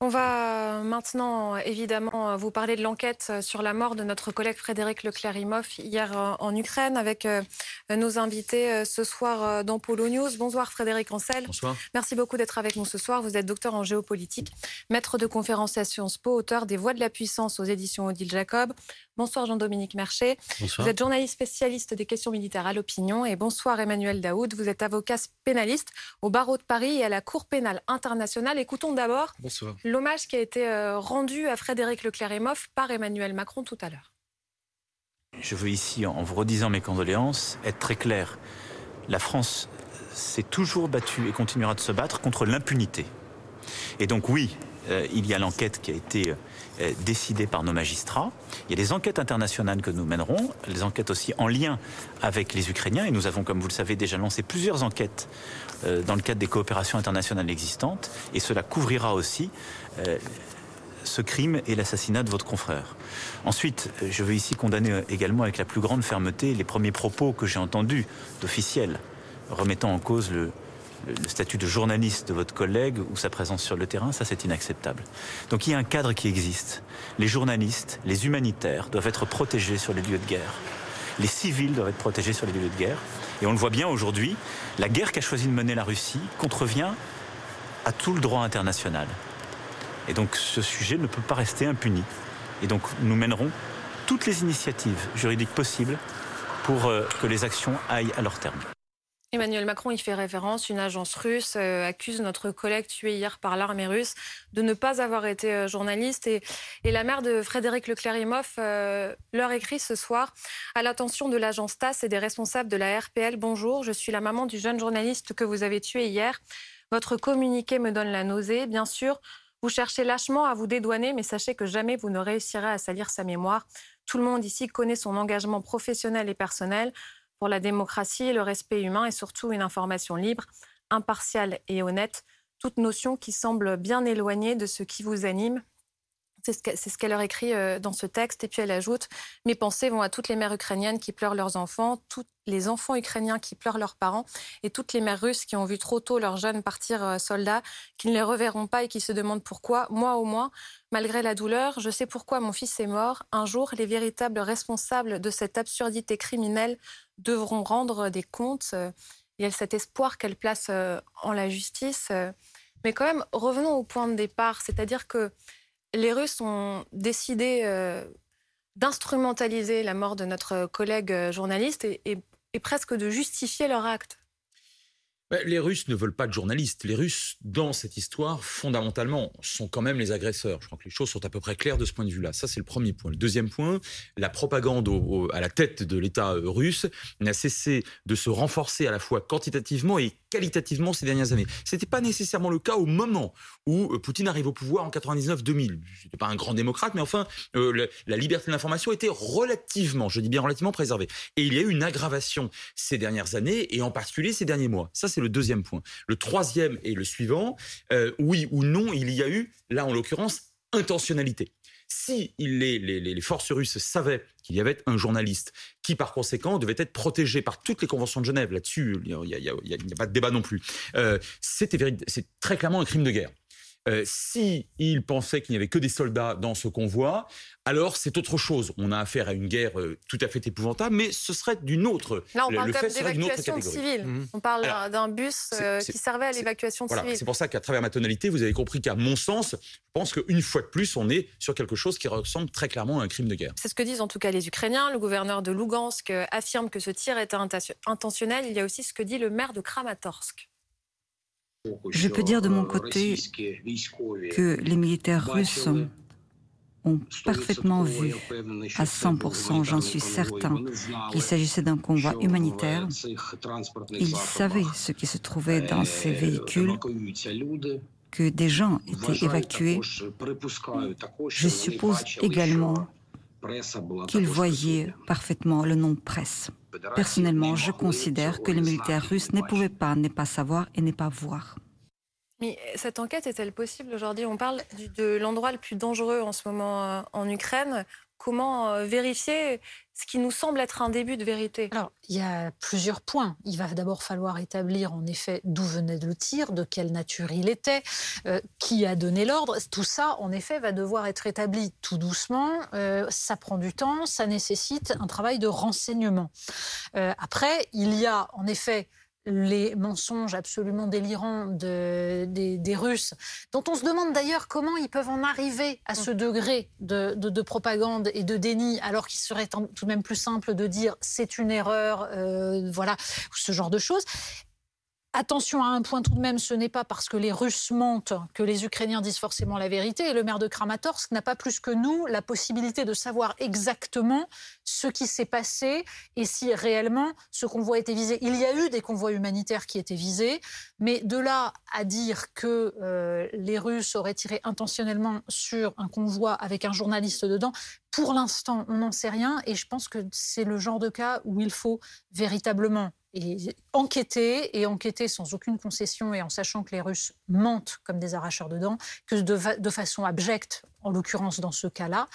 On va maintenant évidemment vous parler de l'enquête sur la mort de notre collègue Frédéric Leclerc-Imov hier en Ukraine avec euh, nos invités euh, ce soir euh, dans Polo News. Bonsoir Frédéric Ancel. Bonsoir. Merci beaucoup d'être avec nous ce soir. Vous êtes docteur en géopolitique, maître de conférence à Sciences Po, auteur des Voix de la puissance aux éditions Odile Jacob. Bonsoir Jean-Dominique Mercher. Bonsoir. Vous êtes journaliste spécialiste des questions militaires à l'opinion. Et bonsoir Emmanuel Daoud. Vous êtes avocat pénaliste au barreau de Paris et à la Cour pénale internationale. Écoutons d'abord l'hommage qui a été euh, rendu à Frédéric Leclerc-Imov par Emmanuel Macron tout à l'heure. Je veux ici, en vous redisant mes condoléances, être très clair. La France s'est toujours battue et continuera de se battre contre l'impunité. Et donc oui, euh, il y a l'enquête qui a été euh, décidée par nos magistrats. Il y a des enquêtes internationales que nous mènerons, les enquêtes aussi en lien avec les Ukrainiens. Et nous avons, comme vous le savez, déjà lancé plusieurs enquêtes euh, dans le cadre des coopérations internationales existantes. Et cela couvrira aussi euh, ce crime et l'assassinat de votre confrère. Ensuite, euh, je veux ici condamner également avec la plus grande fermeté les premiers propos que j'ai entendus d'officiels remettant en cause le, le- statut de journaliste de votre collègue ou sa présence sur le terrain, ça c'est inacceptable. Donc il y a un cadre qui existe. Les journalistes, les humanitaires doivent être protégés sur les lieux de guerre. Les civils doivent être protégés sur les lieux de guerre. Et on le voit bien aujourd'hui, la guerre qu'a choisi de mener la Russie contrevient à tout le droit international. Et donc ce sujet ne peut pas rester impuni. Et donc nous mènerons toutes les initiatives juridiques possibles pour euh, que les actions aillent à leur terme. Emmanuel Macron y fait référence. Une agence russe euh, accuse notre collègue tué hier par l'armée russe de ne pas avoir été euh, journaliste. Et, la mère de Frédéric Leclerc-Imov euh, leur écrit ce soir à l'attention de l'agence TASS et des responsables de la RPL. Bonjour, je suis la maman du jeune journaliste que vous avez tué hier. Votre communiqué me donne la nausée. Bien sûr, vous cherchez lâchement à vous dédouaner, mais sachez que jamais vous ne réussirez à salir sa mémoire. Tout le monde ici connaît son engagement professionnel et personnel pour la démocratie, le respect humain et surtout une information libre, impartiale et honnête, toute notion qui semble bien éloignée de ce qui vous anime. C'est ce qu'elle leur écrit euh, dans ce texte. Et puis elle ajoute Mes pensées vont à toutes les mères ukrainiennes qui pleurent leurs enfants, tous les enfants ukrainiens qui pleurent leurs parents, et toutes les mères russes qui ont vu trop tôt leurs jeunes partir euh, soldats, qui ne les reverront pas et qui se demandent pourquoi. Moi, au moins, malgré la douleur, je sais pourquoi mon fils est mort. Un jour, les véritables responsables de cette absurdité criminelle devront rendre des comptes. Euh, Il y a cet espoir qu'elle place euh, en la justice. euh. Mais quand même, revenons au point de départ, c'est-à-dire que les Russes ont décidé d'instrumentaliser la mort de notre collègue journaliste et- et presque de justifier leur acte. Les Russes ne veulent pas de journalistes. Les Russes, dans cette histoire, fondamentalement, sont quand même les agresseurs. Je crois que les choses sont à peu près claires de ce point de vue-là. Ça, c'est le premier point. Le deuxième point, la propagande à la tête de l'État euh, russe n'a cessé de se renforcer à la fois quantitativement et qualitativement ces dernières années. Ce n'était pas nécessairement le cas au moment où euh, Poutine arrive au pouvoir en 99-2000. Je n'étais pas un grand démocrate, mais enfin, euh, la liberté de l'information était relativement, je dis bien relativement préservée. Et il y a eu une aggravation ces dernières années et en particulier ces derniers mois. Ça, c'est le deuxième point. Le troisième et le suivant, euh, oui ou non, il y a eu, là en l'occurrence, intentionnalité. Si les, les- forces russes savaient qu'il y avait un journaliste qui, par conséquent, devait être protégé par toutes les conventions de Genève, là-dessus, il n'y a, a- a- a pas de débat non plus, euh, c'était très clairement un crime de guerre. Euh, si il pensait qu'il n'y avait que des soldats dans ce convoi, alors c'est autre chose. On a affaire à une guerre euh, tout à fait épouvantable, mais ce serait d'une autre. Là, on le- parle quand d'évacuation civils. Mhm. On parle d'un bus euh, qui servait à l'évacuation de Voilà, civils. c'est pour ça qu'à travers ma tonalité, vous avez compris qu'à mon sens, je pense qu'une fois de plus, on est sur quelque chose qui ressemble très clairement à un crime de guerre. C'est ce que disent en tout cas les Ukrainiens. Le gouverneur de Lugansk euh, affirme que ce tir était inten- intentionnel. Il y a aussi ce que dit le maire de Kramatorsk. Je peux dire de mon côté que les militaires russes ont parfaitement vu, à 100%, j'en suis certain, qu'il s'agissait d'un convoi humanitaire. Ils savaient ce qui se trouvait dans ces véhicules, que des gens étaient évacués. Je suppose également qu'ils voyaient parfaitement le nom presse. Personnellement, je considère que les militaires russes ne pouvaient pas ne pas savoir et ne pas voir. Mais cette enquête est-elle possible aujourd'hui? On parle de l'endroit le plus dangereux en ce moment euh, en Ukraine. Comment euh, vérifier ce qui nous semble être un début de vérité? Alors, il y a plusieurs points. Il va d'abord falloir établir en effet d'où venait le tir, de quelle nature il était, euh, qui a donné l'ordre. Tout ça, en effet, va devoir être établi tout doucement. Euh, ça prend du temps, ça nécessite un travail de renseignement. après, il y a en effet les mensonges absolument délirants des, Russes, dont on se demande d'ailleurs comment ils peuvent en arriver à ce degré de, propagande et de déni, alors qu'il serait tout de même plus simple de dire c'est une erreur, euh, voilà, ce genre de choses. Attention à un point tout de même, ce n'est pas parce que les Russes mentent que les Ukrainiens disent forcément la vérité. Et le maire de Kramatorsk n'a pas plus que nous la possibilité de savoir exactement ce qui s'est passé et si réellement ce convoi était visé. Il y a eu des convois humanitaires qui étaient visés, mais de là à dire que euh, les Russes auraient tiré intentionnellement sur un convoi avec un journaliste dedans, pour l'instant, on n'en sait rien. Et je pense que c'est le genre de cas où il faut véritablement enquêter et enquêter sans aucune concession et en sachant que les Russes mentent comme des arracheurs de dents, que de, façon abjecte, en l'occurrence dans ce cas-là,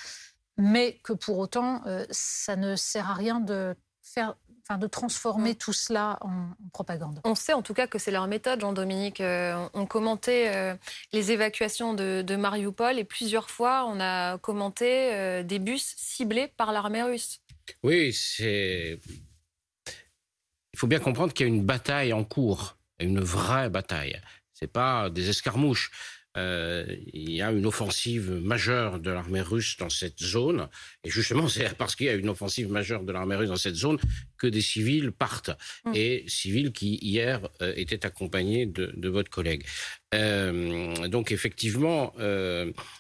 mais que pour autant, euh, ça ne sert à rien de faire Enfin, de transformer tout cela en, propagande. On sait en tout cas que c'est leur méthode, Jean-Dominique. Euh, on commentait euh, les évacuations de, de, Mariupol et plusieurs fois on a commenté des bus ciblés par l'armée russe. Oui, c'est il faut bien comprendre qu'il y a une bataille en cours, une vraie bataille. C'est pas des escarmouches. Euh, il y a une offensive majeure de l'armée russe dans cette zone. Et justement, c'est parce qu'il y a une offensive majeure de l'armée russe dans cette zone que des civils partent. Mm. Et civils qui, hier, euh, étaient accompagnés de, votre collègue. Euh, donc, effectivement,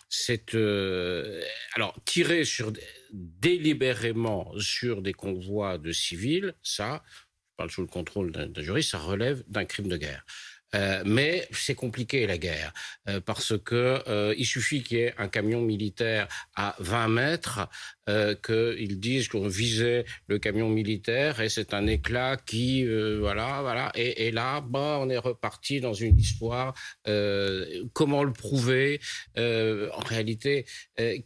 c'est... alors, tirer sur, délibérément sur des convois de civils, ça, sous le contrôle d'un juriste, ça relève d'un crime de guerre. Euh, mais c'est compliqué la guerre euh, parce que euh, il suffit qu'il y ait un camion militaire à 20 mètres qu'ils disent qu'on visait le camion militaire et c'est un éclat qui voilà voilà. Et, là bah on est reparti dans une histoire comment le prouver en réalité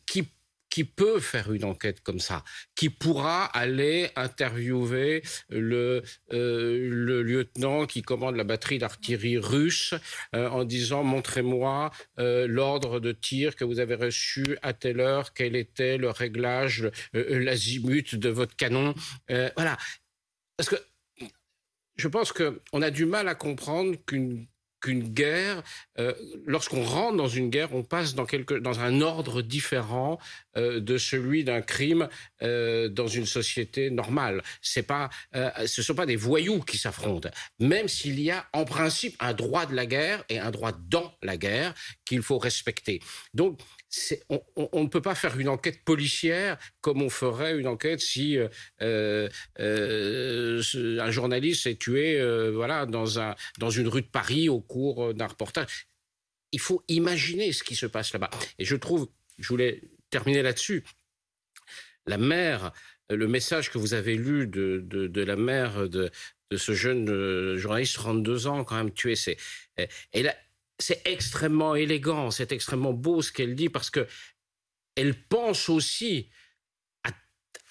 qui qui peut faire une enquête comme ça, qui pourra aller interviewer le, euh, lieutenant qui commande la batterie d'artillerie russe euh, en disant montrez-moi euh, l'ordre de tir que vous avez reçu à telle heure, quel était le réglage, l'azimut de votre canon. voilà. Parce que je pense qu'on a du mal à comprendre qu'une qu'une guerre, euh, lorsqu'on rentre dans une guerre, on passe dans, quelque, dans un ordre différent euh, de celui d'un crime euh, dans une société normale. C'est pas, ce ne sont pas des voyous qui s'affrontent, même s'il y a en principe un droit de la guerre et un droit dans la guerre qu'il faut respecter. Donc, on, ne peut pas faire une enquête policière comme on ferait une enquête si un journaliste est tué voilà, dans, un, dans une rue de Paris au cours d'un reportage. Il faut imaginer ce qui se passe là-bas. Et je trouve, je voulais terminer là-dessus, la mère, le message que vous avez lu de, de, la mère de, de ce jeune journaliste, 32 ans, quand même tué, c'est. C'est extrêmement élégant, c'est extrêmement beau ce qu'elle dit parce que elle pense aussi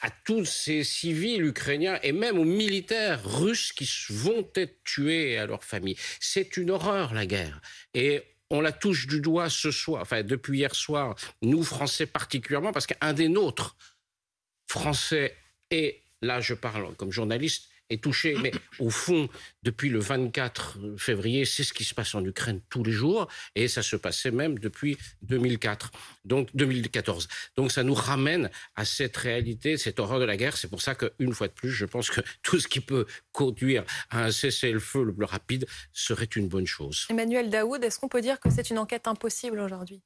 à, tous ces civils ukrainiens et même aux militaires russes qui vont être tués à leur famille. C'est une horreur la guerre et on la touche du doigt ce soir, enfin depuis hier soir, nous Français particulièrement parce qu'un des nôtres, Français et là je parle comme journaliste, est touché. Mais au fond, depuis le 24 février, c'est ce qui se passe en Ukraine tous les jours, et ça se passait même depuis 2004, donc 2014. Donc ça nous ramène à cette réalité, cette horreur de la guerre. C'est pour ça qu'une fois de plus, je pense que tout ce qui peut conduire à un cessez-le-feu le plus rapide serait une bonne chose. Emmanuel Daoud, est-ce qu'on peut dire que c'est une enquête impossible aujourd'hui?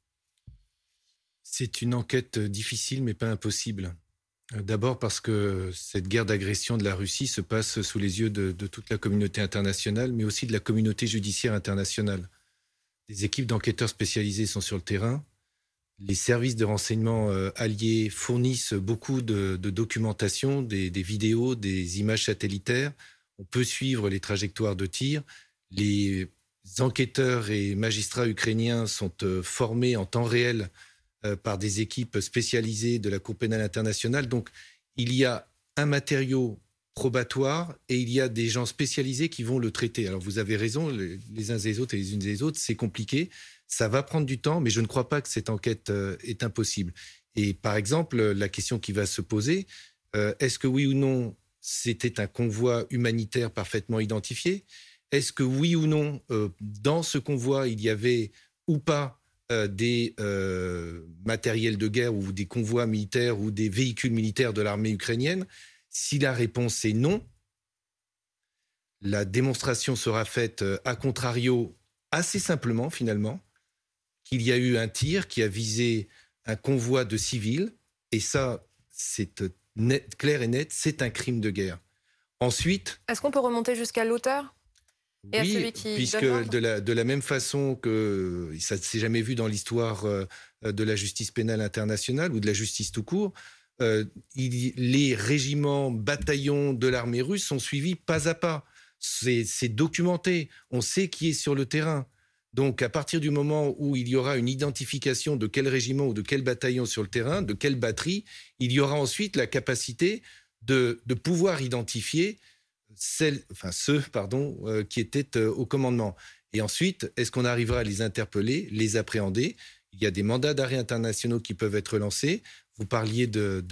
C'est une enquête difficile, mais pas impossible. D'abord parce que cette guerre d'agression de la Russie se passe sous les yeux de, toute la communauté internationale, mais aussi de la communauté judiciaire internationale. Des équipes d'enquêteurs spécialisés sont sur le terrain. Les services de renseignement euh, alliés fournissent beaucoup de, documentation, des, vidéos, des images satellitaires. On peut suivre les trajectoires de tir. Les enquêteurs et magistrats ukrainiens sont euh, formés en temps réel par des équipes spécialisées de la Cour pénale internationale. Donc, il y a un matériau probatoire et il y a des gens spécialisés qui vont le traiter. Alors, vous avez raison, les uns et les autres et les unes et les autres, c'est compliqué. Ça va prendre du temps, mais je ne crois pas que cette enquête est impossible. Et par exemple, la question qui va se poser, est-ce que oui ou non c'était un convoi humanitaire parfaitement identifié? Est-ce que oui ou non, euh, dans ce convoi, il y avait ou pas euh, des euh, matériels de guerre ou des convois militaires ou des véhicules militaires de l'armée ukrainienne Si la réponse est non, la démonstration sera faite à contrario assez simplement finalement qu'il y a eu un tir qui a visé un convoi de civils et ça c'est clair et net, c'est un crime de guerre. Ensuite. Est-ce qu'on peut remonter jusqu'à l'auteur? Et oui, à celui qui puisque de la, de la, même façon que ça ne s'est jamais vu dans l'histoire euh, de la justice pénale internationale ou de la justice tout court, euh, les régiments, bataillons de l'armée russe sont suivis pas à pas. C'est documenté. On sait qui est sur le terrain. Donc, à partir du moment où il y aura une identification de quel régiment ou de quel bataillon sur le terrain, de quelle batterie, il y aura ensuite la capacité de, pouvoir identifier ceux pardon, euh, qui étaient euh, au commandement. Et ensuite, est-ce qu'on arrivera à les interpeller, les appréhender? Il y a des mandats d'arrêt internationaux qui peuvent être lancés. Vous parliez de,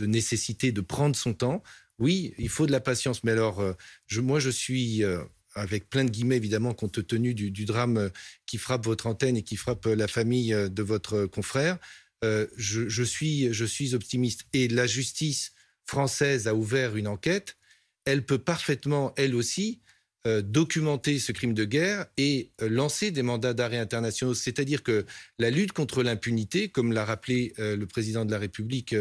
nécessité de prendre son temps. Oui, il faut de la patience. Mais alors, euh, moi, je suis avec plein de guillemets évidemment, compte tenu du, drame qui frappe votre antenne et qui frappe la famille de votre confrère. je suis optimiste. Et la justice française a ouvert une enquête. Elle peut parfaitement, elle aussi, documenter ce crime de guerre et lancer des mandats d'arrêt internationaux. C'est-à-dire que la lutte contre l'impunité, comme l'a rappelé le président de la République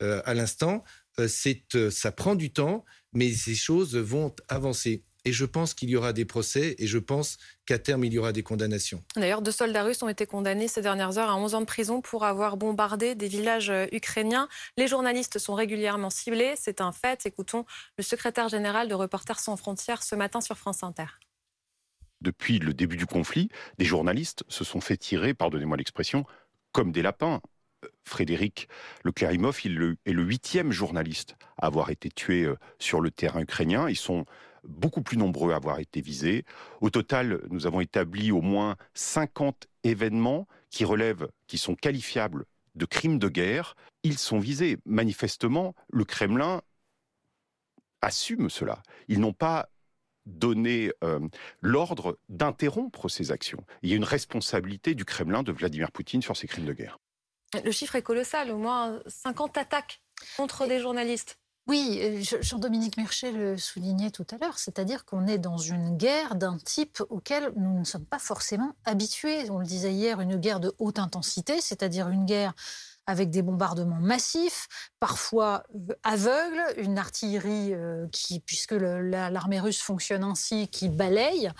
à l'instant, ça prend du temps, mais ces choses vont avancer. Et je pense qu'il y aura des procès et je pense qu'à terme, il y aura des condamnations. D'ailleurs, deux soldats russes ont été condamnés ces dernières heures à 11 ans de prison pour avoir bombardé des villages euh, ukrainiens. Les journalistes sont régulièrement ciblés, c'est un fait. Écoutons le secrétaire général de Reporters sans frontières ce matin sur France Inter. Depuis le début du conflit, des journalistes se sont fait tirer, pardonnez-moi l'expression, comme des lapins. Euh, Frédéric Leclérimov, il est le huitième journaliste à avoir été tué euh, sur le terrain ukrainien. Ils sont beaucoup plus nombreux à avoir été visés. Au total, nous avons établi au moins 50 événements qui relèvent, qui sont qualifiables de crimes de guerre. Ils sont visés. Manifestement, le Kremlin assume cela. Ils n'ont pas donné euh, l'ordre d'interrompre ces actions. Il y a une responsabilité du Kremlin de Vladimir Poutine sur ces crimes de guerre. Le chiffre est colossal, au moins 50 attaques contre des journalistes. Oui, euh, Jean-Dominique Merchet le soulignait tout à l'heure, c'est-à-dire qu'on est dans une guerre d'un type auquel nous ne sommes pas forcément habitués. On le disait hier, une guerre de haute intensité, c'est-à-dire une guerre avec des bombardements massifs, parfois euh, aveugles, une artillerie euh, qui, puisque l'armée russe fonctionne ainsi, qui balaye.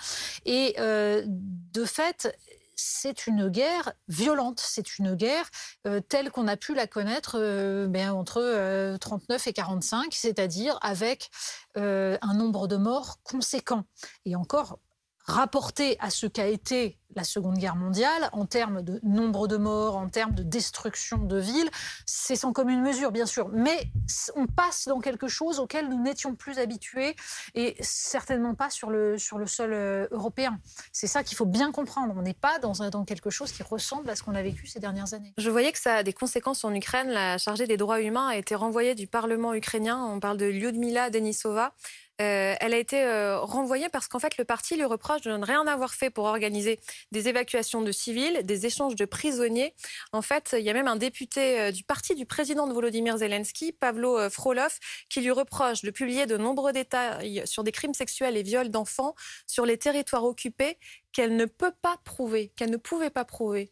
Et de fait, c'est une guerre violente, c'est une guerre euh, telle qu'on a pu la connaître euh, ben, entre 39 euh, et 45, c'est-à-dire avec un nombre de morts conséquent. Et encore, rapporté à ce qu'a été la Seconde Guerre mondiale, en termes de nombre de morts, en termes de destruction de villes, c'est sans commune mesure, bien sûr. Mais on passe dans quelque chose auquel nous n'étions plus habitués et certainement pas sur le, sur le sol euh, européen. C'est ça qu'il faut bien comprendre. On n'est pas dans, dans quelque chose qui ressemble à ce qu'on a vécu ces dernières années. Je voyais que ça a des conséquences en Ukraine. La chargée des droits humains a été renvoyée du Parlement ukrainien. On parle de Lyudmila Denisova. Euh, elle a été euh, renvoyée parce qu'en fait, le parti lui reproche de ne rien avoir fait pour organiser des évacuations de civils, des échanges de prisonniers. En fait, il y a même un député euh, du parti du président de Volodymyr Zelensky, Pavlo Frolov, qui lui reproche de publier de nombreux détails sur des crimes sexuels et viols d'enfants sur les territoires occupés qu'elle ne peut pas prouver, qu'elle ne pouvait pas prouver.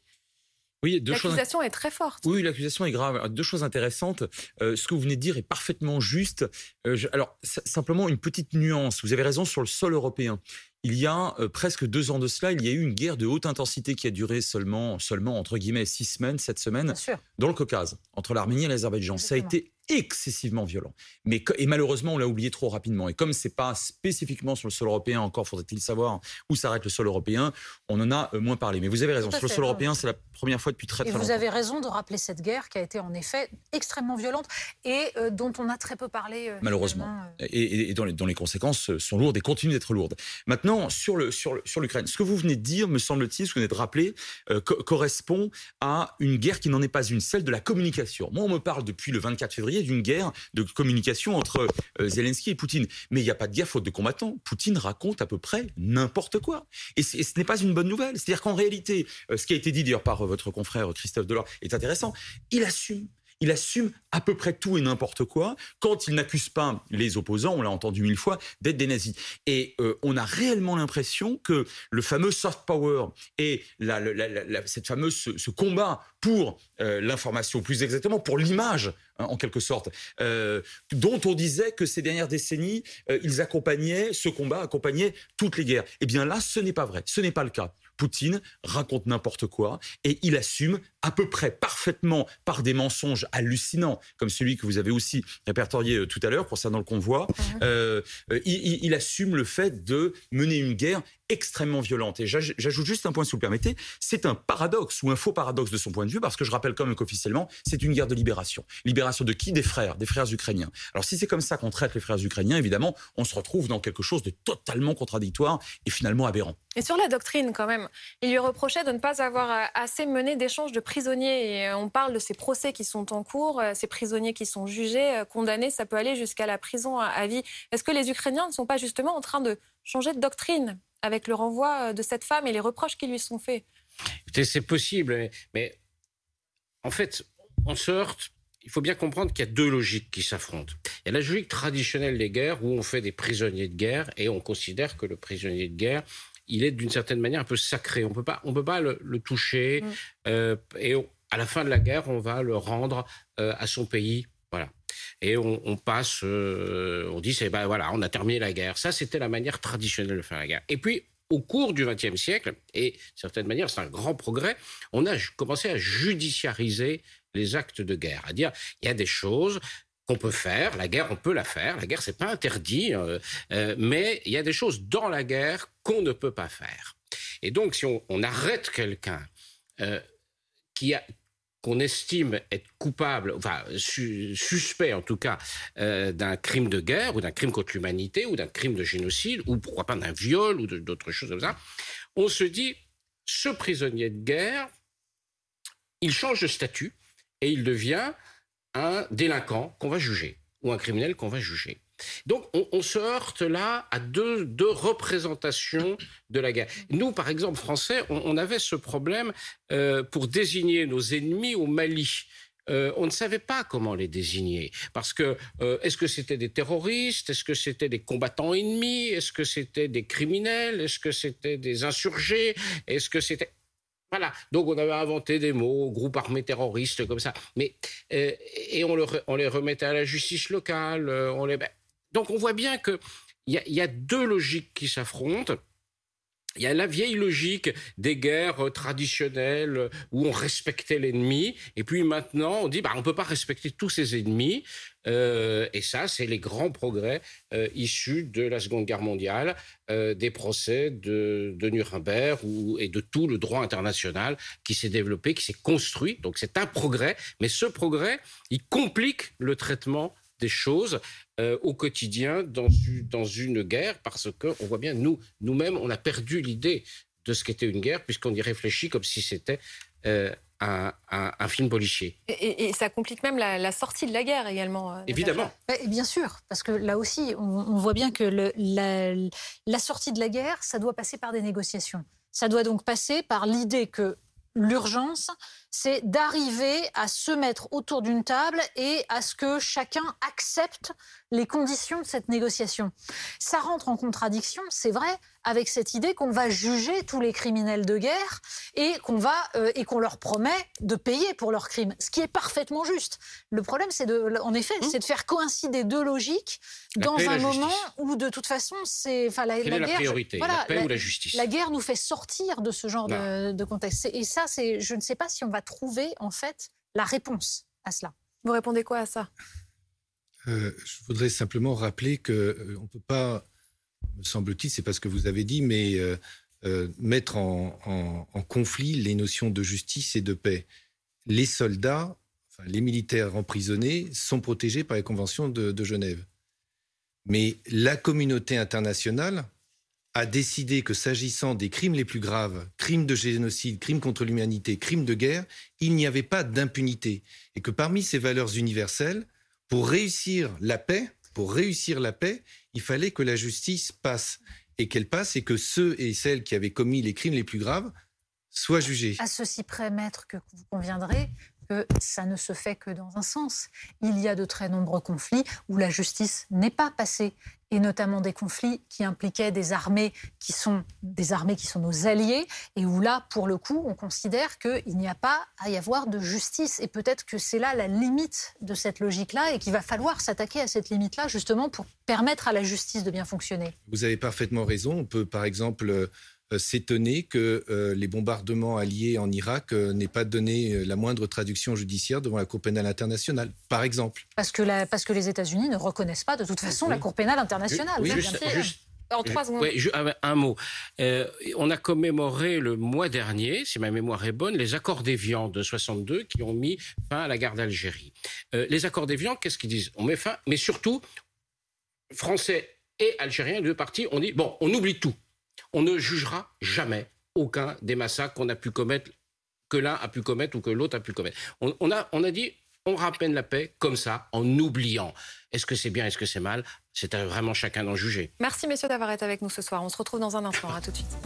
Oui, l'accusation est très forte. Oui, l'accusation est grave. Deux choses intéressantes. Euh, ce que vous venez de dire est parfaitement juste. Euh, alors, simplement une petite nuance. Vous avez raison sur le sol européen. Il y a euh, presque deux ans de cela, il y a eu une guerre de haute intensité qui a duré seulement, seulement entre guillemets, six semaines, sept semaines, dans le Caucase, entre l'Arménie et l'Azerbaïdjan. Ça a été excessivement violent. Mais, et malheureusement, on l'a oublié trop rapidement. Et comme c'est pas spécifiquement sur le sol européen, encore faudrait-il savoir où s'arrête le sol européen, on en a euh, moins parlé. Mais vous avez raison, sur le sol européen, c'est la première fois depuis très, très et longtemps. Vous avez raison de rappeler cette guerre qui a été en effet extrêmement violente et euh, dont on a très peu parlé. Euh, malheureusement. Et, et dont, les, dont, les, conséquences sont lourdes et continuent d'être lourdes. Maintenant, sur l'Ukraine, sur, sur ce que vous venez de dire, me semble-t-il, ce que vous venez de rappeler, correspond à une guerre qui n'en est pas une, celle de la communication. Moi, on me parle depuis le 24 février d'une guerre de communication entre euh, Zelensky et Poutine. Mais il n'y a pas de guerre faute de combattants. Poutine raconte à peu près n'importe quoi. Et, ce n'est pas une bonne nouvelle. C'est-à-dire qu'en réalité, euh, ce qui a été dit d'ailleurs par euh, votre confrère Christophe Delors est intéressant. Il assume il assume à peu près tout et n'importe quoi quand il n'accuse pas les opposants, on l'a entendu mille fois, d'être des nazis. Et euh, on a réellement l'impression que le fameux soft power et cette fameuse ce, combat pour euh, l'information, plus exactement pour l'image hein, en quelque sorte, euh, dont on disait que ces dernières décennies, ils accompagnaient, ce combat accompagnait toutes les guerres. Eh bien là, ce n'est pas vrai, ce n'est pas le cas. Poutine raconte n'importe quoi et il assume à peu près parfaitement par des mensonges hallucinants, comme celui que vous avez aussi répertorié euh, tout à l'heure concernant le convoi, euh, euh, il, assume le fait de mener une guerre extrêmement violente. Et j'ajoute juste un point, si vous le permettez, c'est un paradoxe ou un faux paradoxe de son point de vue, parce que je rappelle quand même qu'officiellement, c'est une guerre de libération. Libération de qui? Des frères, des frères ukrainiens. Alors si c'est comme ça qu'on traite les frères ukrainiens, évidemment, on se retrouve dans quelque chose de totalement contradictoire et finalement aberrant. Et sur la doctrine, quand même, il lui reprochait de ne pas avoir assez mené d'échanges de Et euh, on parle de ces procès qui sont en cours, euh, ces prisonniers qui sont jugés, euh, condamnés, ça peut aller jusqu'à la prison à vie. Est-ce que les Ukrainiens ne sont pas justement en train de changer de doctrine avec le renvoi de cette femme et les reproches qui lui sont faits? C'est possible, mais en fait, on se heurte il faut bien comprendre qu'il y a deux logiques qui s'affrontent. Il y a la logique traditionnelle des guerres où on fait des prisonniers de guerre et on considère que le prisonnier de guerre, il est d'une certaine manière un peu sacré. On peut pas, on peut pas le, toucher. Mm. Euh, et à la fin de la guerre, on va le rendre euh, à son pays. Voilà. Et on, passe, euh, on dit, c'est ben voilà, on a terminé la guerre. Ça, c'était la manière traditionnelle de faire la guerre. Et puis, au cours du XXe siècle, et d'une certaine manière, c'est un grand progrès, on a commencé à judiciariser les actes de guerre, à dire il y a des choses qu'on peut faire. La guerre, on peut la faire. La guerre, c'est pas interdit, euh, euh, mais il y a des choses dans la guerre qu'on ne peut pas faire. Et donc, si on, arrête quelqu'un euh, qui a qu'on estime être coupable, enfin suspect en tout cas, d'un crime de guerre ou d'un crime contre l'humanité ou d'un crime de génocide ou pourquoi pas d'un viol ou d'autres choses comme ça, on se dit, ce prisonnier de guerre, il change de statut et il devient un délinquant qu'on va juger ou un criminel qu'on va juger. Donc on, se heurte là à deux, représentations de la guerre. Nous, par exemple, Français, on, avait ce problème euh, pour désigner nos ennemis au Mali. Euh, on ne savait pas comment les désigner. Parce que, euh, est-ce que c'était des terroristes? Est-ce que c'était des combattants ennemis? Est-ce que c'était des criminels? Est-ce que c'était des insurgés? Est-ce que c'était... Voilà. Donc on avait inventé des mots, groupe armé terroriste, comme ça. Mais euh, et on, les remettait à la justice locale. Euh, on les... Ben, donc on voit bien qu'il y, y a deux logiques qui s'affrontent. Il y a la vieille logique des guerres traditionnelles où on respectait l'ennemi, et puis maintenant on dit bah on peut pas respecter tous ses ennemis, euh, et ça c'est les grands progrès euh, issus de la Seconde Guerre mondiale, euh, des procès de, Nuremberg et de tout le droit international qui s'est développé, qui s'est construit. Donc c'est un progrès, mais ce progrès il complique le traitement des choses euh, au quotidien dans, dans une guerre parce qu'on voit bien, nous, nous-mêmes, on a perdu l'idée de ce qu'était une guerre puisqu'on y réfléchit comme si c'était euh, un, un, film policier. Et, ça complique même la, sortie de la guerre également. Euh, Évidemment. bien sûr, parce que là aussi, on, voit bien que le, la, la sortie de la guerre, ça doit passer par des négociations. Ça doit donc passer par l'idée que l'urgence, c'est d'arriver à se mettre autour d'une table et à ce que chacun accepte les conditions de cette négociation. Ça rentre en contradiction, c'est vrai, avec cette idée qu'on va juger tous les criminels de guerre et qu'on va euh, et qu'on leur promet de payer pour leurs crimes, ce qui est parfaitement juste. Le problème, c'est de, en effet, mmh. c'est de faire coïncider deux logiques dans un moment où, de toute façon, c'est, enfin, la, la, guerre, priorité, la paix ou la justice? La guerre nous fait sortir de ce genre de, de, contexte. Et ça, c'est, je ne sais pas si on va trouver en fait la réponse à cela. Vous répondez quoi à ça? Je voudrais simplement rappeler que on ne peut pas, me semble-t-il, c'est pas ce que vous avez dit, mais mettre en, conflit les notions de justice et de paix. Les soldats, les militaires emprisonnés, sont protégés par les conventions de Genève. Mais la communauté internationale a décidé que s'agissant des crimes les plus graves, crimes de génocide, crimes contre l'humanité, crimes de guerre, il n'y avait pas d'impunité. Et que parmi ces valeurs universelles, pour réussir la paix, pour réussir la paix, il fallait que la justice passe. Et qu'elle passe et que ceux et celles qui avaient commis les crimes les plus graves soient jugés. À ceci près, maître, que vous conviendrez que ça ne se fait que dans un sens. Il y a de très nombreux conflits où la justice n'est pas passée et notamment des conflits qui impliquaient des armées qui sont des armées qui sont nos alliés et où là pour le coup on considère qu'il n'y a pas à y avoir de justice et peut-être que c'est là la limite de cette logique-là et qu'il va falloir s'attaquer à cette limite-là justement pour permettre à la justice de bien fonctionner. Vous avez parfaitement raison, on peut par exemple s'étonner que euh, les bombardements alliés en Irak euh, n'aient pas donné la moindre traduction judiciaire devant la Cour pénale internationale, par exemple. Parce que, parce que les États-Unis ne reconnaissent pas de toute façon la Cour pénale internationale. Oui, juste, en trois secondes. Oui, un mot. on a commémoré le mois dernier, si ma mémoire est bonne, les accords d'Évian de 62 qui ont mis fin à la guerre d'Algérie. les accords d'Évian, qu'est-ce qu'ils disent? On met fin, mais surtout, Français et Algériens, deux parties, on dit bon, on oublie tout on ne jugera jamais aucun des massacres qu'on a pu commettre, que l'un a pu commettre ou que l'autre a pu commettre. On, a, on a dit, on rappelle la paix comme ça, en oubliant. Est-ce que c'est bien, est-ce que c'est mal? C'est vraiment chacun d'en juger. Merci messieurs d'avoir été avec nous ce soir. On se retrouve dans un instant. À tout de suite.